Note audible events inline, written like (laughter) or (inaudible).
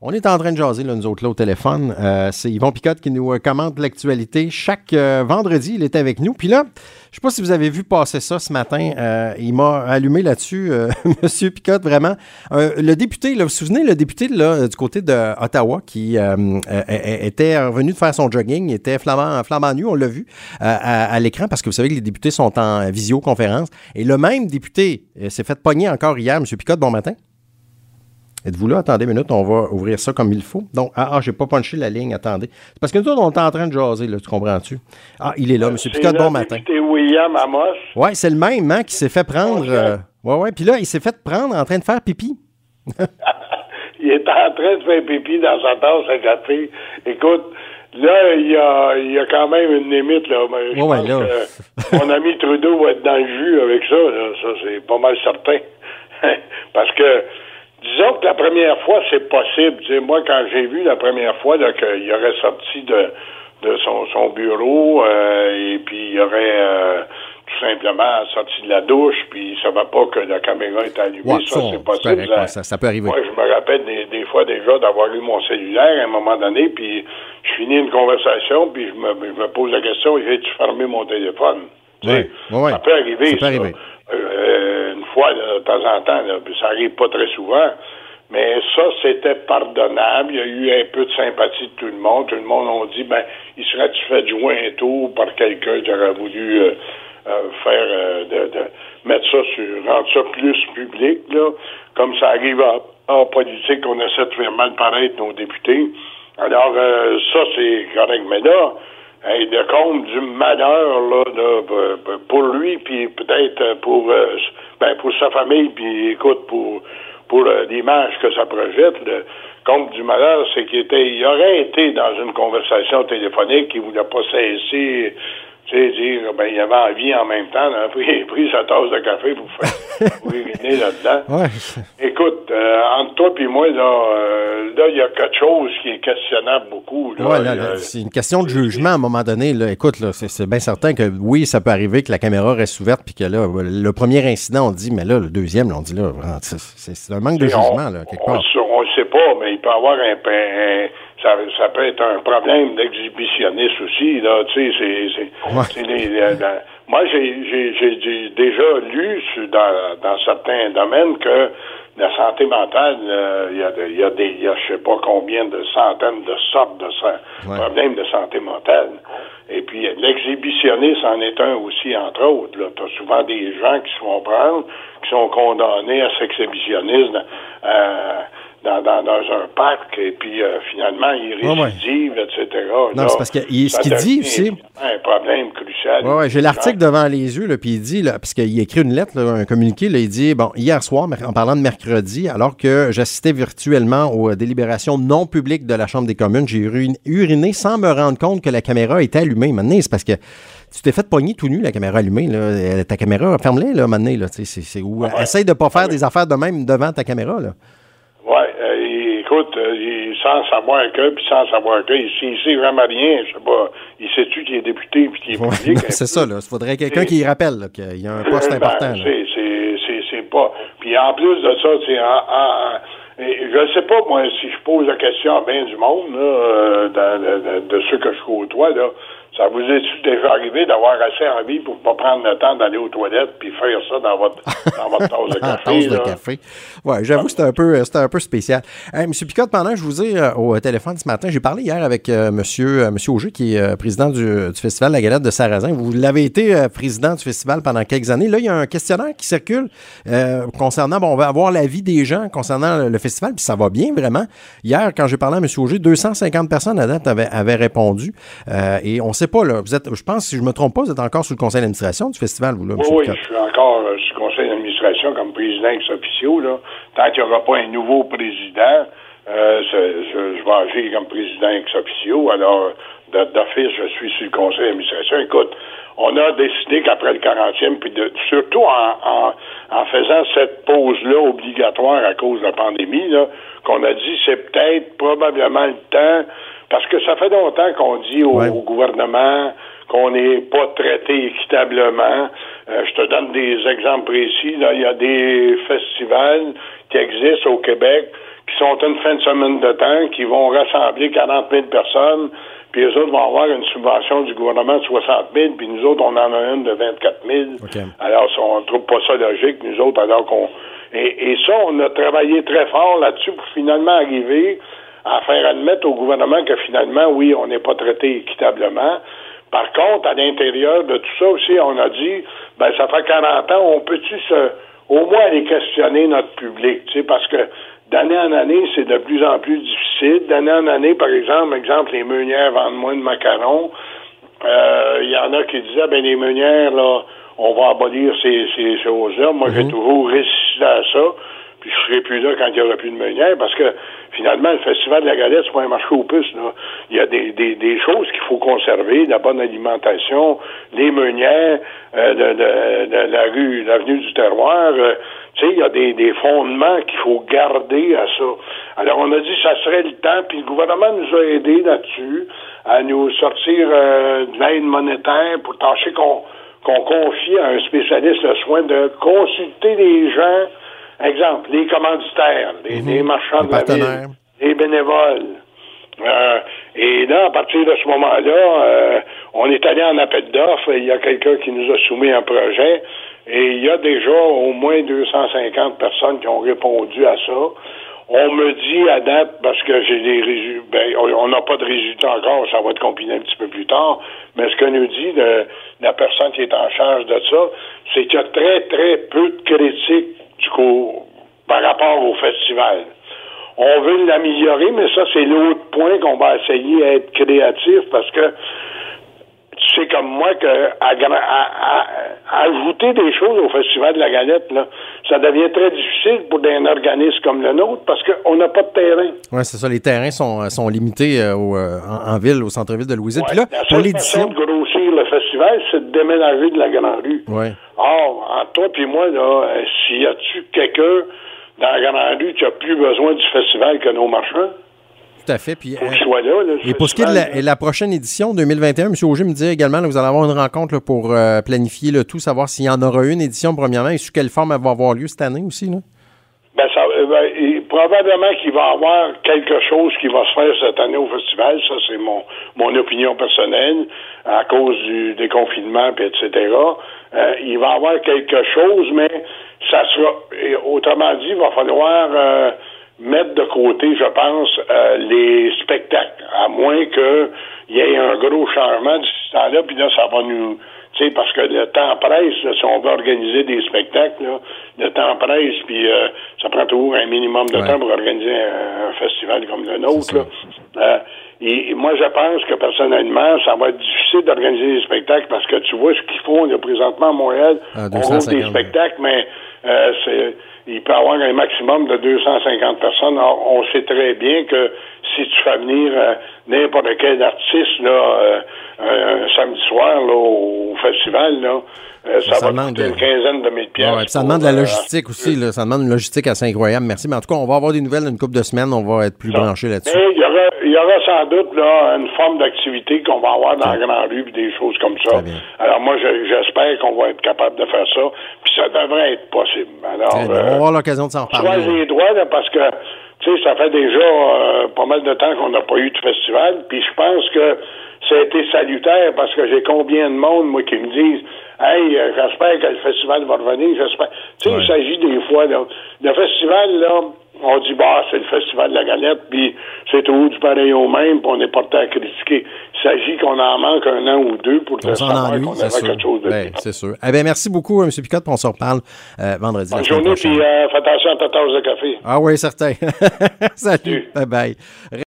On est en train de jaser, là, nous autres, là, au téléphone. Euh, c'est Yvon Picotte qui nous euh, commente l'actualité. Chaque euh, vendredi, il est avec nous. Puis là, je ne sais pas si vous avez vu passer ça ce matin. il m'a allumé là-dessus, (laughs) Monsieur Picotte, vraiment. le député, là, vous vous souvenez, le député là, du côté d'Ottawa qui était revenu de faire son jogging, il était flamand, flamand nu, on l'a vu à, l'écran, parce que vous savez que les députés sont en visioconférence. Et le même député s'est fait pogner encore hier. Monsieur Picotte, bon matin. Êtes-vous là? Attendez une minute, on va ouvrir ça comme il faut. Donc, ah, ah j'ai pas punché la ligne, attendez. C'est parce que nous autres, on est en train de jaser, là, tu comprends-tu? Ah, il est là, M. Picotte, bon matin. C'est William Amos. Oui, c'est le même, hein, qui s'est fait prendre. Oui, euh, ouais, ouais. Puis là, il s'est fait prendre en train de faire pipi. (laughs) il est en train de faire pipi dans sa tasse à café. Écoute, Là, il y a, y a quand même une limite, là. Je pense que mon ami Trudeau va être dans le jus avec ça, là. Ça, c'est pas mal certain. (laughs) Parce que Disons que la première fois, c'est possible. moi, quand j'ai vu la première fois qu'il aurait sorti de, de son, son bureau euh, et puis il aurait euh, tout simplement sorti de la douche, puis il ne savait pas que la caméra était allumée. ça, c'est possible. Ça, peut arriver. Moi, je me rappelle des, des fois déjà d'avoir eu mon cellulaire à un moment donné, puis je finis une conversation, puis je me, je me pose la question, j'ai-tu fermé mon téléphone? Oui, oui, ça peut arriver. Ça peut arriver. Euh, de temps en temps, ça arrive pas très souvent. Mais ça, c'était pardonnable. Il y a eu un peu de sympathie de tout le monde. Tout le monde a dit, ben, il serait-tu fait jouer un tour par quelqu'un qui aurait voulu euh, euh, faire, de, mettre ça sur, rendre ça plus public, là. Comme ça arrive en, politique, on essaie de faire mal paraître nos députés. Alors, ça, c'est correct. Mais là, hey, de compte du malheur là, pour lui, puis peut-être pour euh, ben, pour sa famille, puis écoute, pour pour euh, l'image que ça projette, compte du malheur, c'est qu'il était il aurait été dans une conversation téléphonique, il voulait pas cesser tu sais, dire, ben, il avait envie en même temps, là, puis il a pris sa tasse de café pour faire, pour uriner là-dedans. (laughs) Ouais. Écoute, euh, entre toi et moi, là, euh, là, il y a quelque chose qui est questionnable beaucoup. Là, ouais, là, c'est une question de jugement à un moment donné. Là. Écoute, là, c'est, bien certain que oui, ça peut arriver que la caméra reste ouverte, puis que là, le premier incident, on dit, mais là, le deuxième, on dit là, c'est, un manque de jugement, là, quelque part. On ne sait pas, mais il peut y avoir un, un ça, ça peut être un problème d'exhibitionnisme aussi. Là, tu sais, c'est, moi, j'ai, j'ai, déjà lu dans, dans certains domaines que la santé mentale, euh, il y, a, y a des, y a je sais pas combien de centaines de sortes de problèmes de santé mentale. Et puis l'exhibitionnisme en est un aussi, entre autres. Tu as souvent des gens qui se font prendre, qui sont condamnés à cet exhibitionnisme. Euh, dans, dans, dans, un parc et puis euh, finalement il récidive, etc. Non, c'est parce que ce qu'il dit aussi. un problème crucial. Oui, ouais, j'ai l'article devant les yeux, là, puis il dit, là, parce qu'il écrit une lettre, un communiqué, là, il dit bon, hier soir, en parlant de mercredi, alors que j'assistais virtuellement aux délibérations non publiques de la Chambre des communes, j'ai uriné sans me rendre compte que la caméra était allumée. Maintenant, c'est parce que tu t'es fait pogner tout nu, la caméra allumée. Là. Ta caméra, ferme-la, là, maintenant. Là, c'est, c'est où, ah Essaye de ne pas faire ah des affaires de même devant ta caméra. Là. Oui, euh, écoute, euh, sans savoir que, puis sans savoir que, il, sait vraiment rien, je sais pas, il sait-tu qu'il est député puis qu'il est public. (laughs) c'est ça, là. Il faudrait quelqu'un qui rappelle qu'il y a un poste ben, important. C'est, c'est, c'est, pas. Puis en plus de ça, c'est en, en je sais pas, moi, si je pose la question à bien du monde, là, euh, de, de, ceux que je côtoie, là, ça vous est déjà arrivé d'avoir assez envie pour pas prendre le temps d'aller aux toilettes puis faire ça dans votre, dans votre tasse de (laughs) café? tasse de café. Ouais, j'avoue que c'était un peu, c'était un peu spécial. Monsieur Picotte, pendant que je vous ai euh, au téléphone ce matin, j'ai parlé hier avec euh, Monsieur, euh, Monsieur Auger, qui est président du, du, Festival La Galette de Sarrazin. Vous l'avez été président du festival pendant quelques années. Là, il y a un questionnaire qui circule concernant, bon, on va avoir l'avis des gens concernant le, festival, puis ça va bien vraiment. Hier, quand j'ai parlé à Monsieur Auger, 250 personnes à date avaient, avaient répondu. et on sait pas, là. Vous êtes, je pense, si je me trompe pas, vous êtes encore sous le conseil d'administration du festival, vous, là, Oui, oui, je suis encore euh, sous le conseil d'administration comme président ex-officio, là. Tant qu'il n'y aura pas un nouveau président, euh, je, vais agir comme président ex-officio. Alors, d'office, je suis sur le conseil d'administration. Écoute, on a décidé qu'après le 40e, puis de, surtout en, en, faisant cette pause-là obligatoire à cause de la pandémie, qu'on a dit c'est peut-être probablement le temps parce que ça fait longtemps qu'on dit au, gouvernement qu'on n'est pas traité équitablement. Euh, je te donne des exemples précis. Là, il y a des festivals qui existent au Québec qui sont une fin de semaine de temps, qui vont rassembler 40 000 personnes, puis les autres vont avoir une subvention du gouvernement de 60 000, puis nous autres, on en a une de 24 000. Alors, on ne trouve pas ça logique, nous autres, alors qu'on... Et, et ça, on a travaillé très fort là-dessus pour finalement arriver à faire admettre au gouvernement que finalement, oui, on n'est pas traité équitablement. Par contre, à l'intérieur de tout ça aussi, on a dit, ben ça fait 40 ans, on peut-tu se, au moins aller questionner notre public, tu sais, parce que d'année en année, c'est de plus en plus difficile. D'année en année, par exemple, exemple, les meunières vendent moins de macarons. Euh, il y en a qui disaient, ben les meunières, là, on va abolir ces, ces choses-là. Moi, j'ai mhm. toujours résisté à ça puis je serai plus là quand il n'y aura plus de meunière, parce que finalement, le Festival de la Galette, c'est pas un marché aux puces. Là. Il y a des, des, des choses qu'il faut conserver, la bonne alimentation, les meunières, euh, de, la rue, l'avenue du terroir. Euh, tu sais, il y a des, des fondements qu'il faut garder à ça. Alors, on a dit que ça serait le temps, puis le gouvernement nous a aidés là-dessus, à nous sortir euh, de l'aide monétaire pour tâcher qu'on qu'on confie à un spécialiste le soin de consulter les gens Exemple, les commanditaires, les, mhm. marchands de la ville, les bénévoles. Euh, et là, à partir de ce moment-là, euh, on est allé en appel d'offres. Il y a quelqu'un qui nous a soumis un projet et il y a déjà au moins 250 personnes qui ont répondu à ça. On me dit à date, parce que j'ai des résultats, ben, on n'a pas de résultats encore, ça va être combiné un petit peu plus tard, mais ce que nous dit la personne qui est en charge de ça, c'est qu'il y a très, très peu de critiques coup, par rapport au festival. On veut l'améliorer, mais ça, c'est l'autre point qu'on va essayer d'être créatif parce que sais comme moi que à, ajouter des choses au Festival de la Galette, là, ça devient très difficile pour un organisme comme le nôtre parce qu'on n'a pas de terrain. Oui, c'est ça. Les terrains sont, sont limités euh, euh, en, ville, au centre-ville de Louisville. Puis là, la pour l'édition. de grossir le festival, c'est de déménager de la Grande Rue. Ouais. Or, entre toi et moi, là, euh, s'il y a-tu quelqu'un dans la Grande Rue qui a plus besoin du festival que nos marchands? Tout à fait. Puis, euh, et pour ce qui est de la, prochaine édition 2021, M. Auger me disait également, que vous allez avoir une rencontre pour euh, planifier le tout, savoir s'il y en aura une édition premièrement et sous quelle forme elle va avoir lieu cette année aussi. Là. Ben, ça, euh, ben, probablement qu'il va y avoir quelque chose qui va se faire cette année au festival. Ça, c'est mon, mon opinion personnelle à cause du déconfinement, puis etc. il va y avoir quelque chose, mais ça sera, autrement dit, il va falloir mettre de côté, je pense, euh, les spectacles, à moins qu'il y ait un gros changement du temps-là, puis là, ça va nous... Tu sais, parce que le temps presse, si on veut organiser des spectacles, là, le temps presse, puis euh, ça prend toujours un minimum de temps pour organiser un, festival comme le nôtre. Là. Euh, et, moi, je pense que personnellement, ça va être difficile d'organiser des spectacles parce que tu vois ce qu'ils font là, présentement à Montréal. Ah, on des spectacles, mais c'est il peut y avoir un maximum de 250 personnes. on sait très bien que si tu fais venir euh, n'importe quel artiste là, euh, un, samedi soir là, au festival, là, euh, ça, va demande une quinzaine de mille pièces. ça demande de la logistique aussi. Là, ça demande une logistique assez incroyable. Merci. Mais en tout cas, on va avoir des nouvelles dans une couple de semaines. On va être plus branché là-dessus. Il y aura, il y aura sans doute là, une forme d'activité qu'on va avoir dans la grande rue et des choses comme ça. Alors moi, j'espère qu'on va être capable de faire ça. Puis ça devrait être possible. Alors, on va avoir l'occasion de s'en reparler. les droits là, parce que ça fait déjà euh, pas mal de temps qu'on n'a pas eu de festival. Puis je pense que ça a été salutaire parce que j'ai combien de monde, moi, qui me disent Hey, euh, j'espère que le festival va revenir, j'espère. Tu sais, il s'agit des fois, là, le festival, là, on dit, bah, c'est le festival de la galette, puis c'est tout du pareil au même, puis on est porté à critiquer. Il s'agit qu'on en manque un an ou deux pour que savoir qu'on ait quelque chose de ben, C'est sûr. Eh bien, merci beaucoup, M. Picotte, puis on se reparle euh, vendredi. Bonne journée, puis euh, fais attention à ta tasse de café. Ah oui, certain. (laughs) Salut. Bye-bye.